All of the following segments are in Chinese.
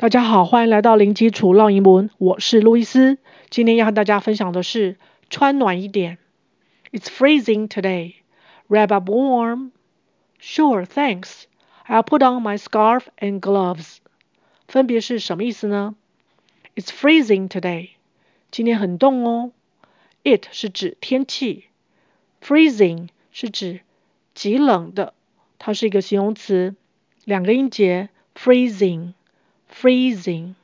大家好，欢迎来到零基础浪英文，我是路易斯。今天要和大家分享的是穿暖一点。It's freezing today. Wrap up warm. Sure, thanks. I'll put on my scarf and gloves. 分别是什么意思呢？It's freezing today. 今天很冻哦。It 是指天气，freezing 是指极冷的，它是一个形容词，两个音节，freezing。freezing，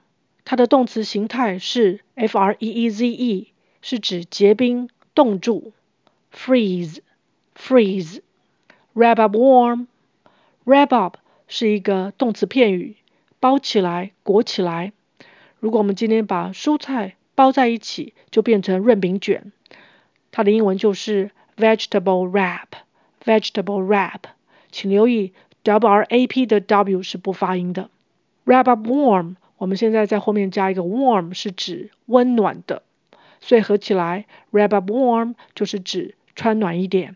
它的动词形态是 f r e e z e，是指结冰、冻住。freeze，freeze。wrap up warm，wrap up 是一个动词片语，包起来、裹起来。如果我们今天把蔬菜包在一起，就变成润饼卷。它的英文就是 vegetable wrap，vegetable wrap。请留意 w r a p 的 w 是不发音的。Wrap up warm，我们现在在后面加一个 warm，是指温暖的，所以合起来 wrap up warm 就是指穿暖一点。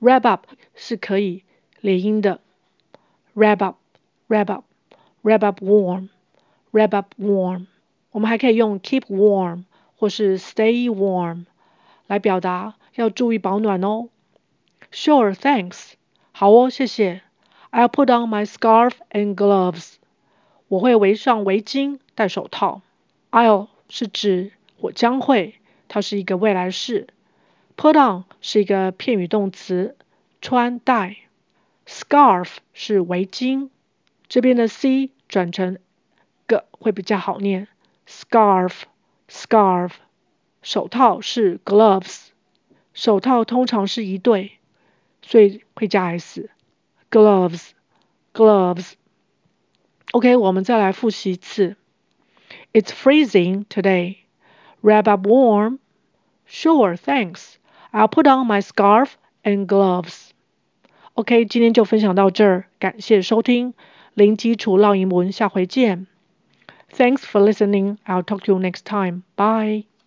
Wrap up 是可以连音的，wrap up，wrap up，wrap up warm，wrap up warm。我们还可以用 keep warm 或是 stay warm 来表达要注意保暖哦。Sure, thanks。好哦，谢谢。I'll put on my scarf and gloves。 我会围上围巾，戴手套。I'll 是指我将会，它是一个未来式。Put on 是一个片语动词，穿戴。Scarf 是围巾，这边的 c 转成 g 会比较好念。Scarf，scarf。手套是 gloves，手套通常是一对，所以会加 s。Gloves，gloves。OK，我们再来复习一次。It's freezing today. Wrap up warm. Sure, thanks. I'll put on my scarf and gloves. OK，今天就分享到这儿，感谢收听，零基础绕英文，下回见。Thanks for listening. I'll talk to you next time. Bye.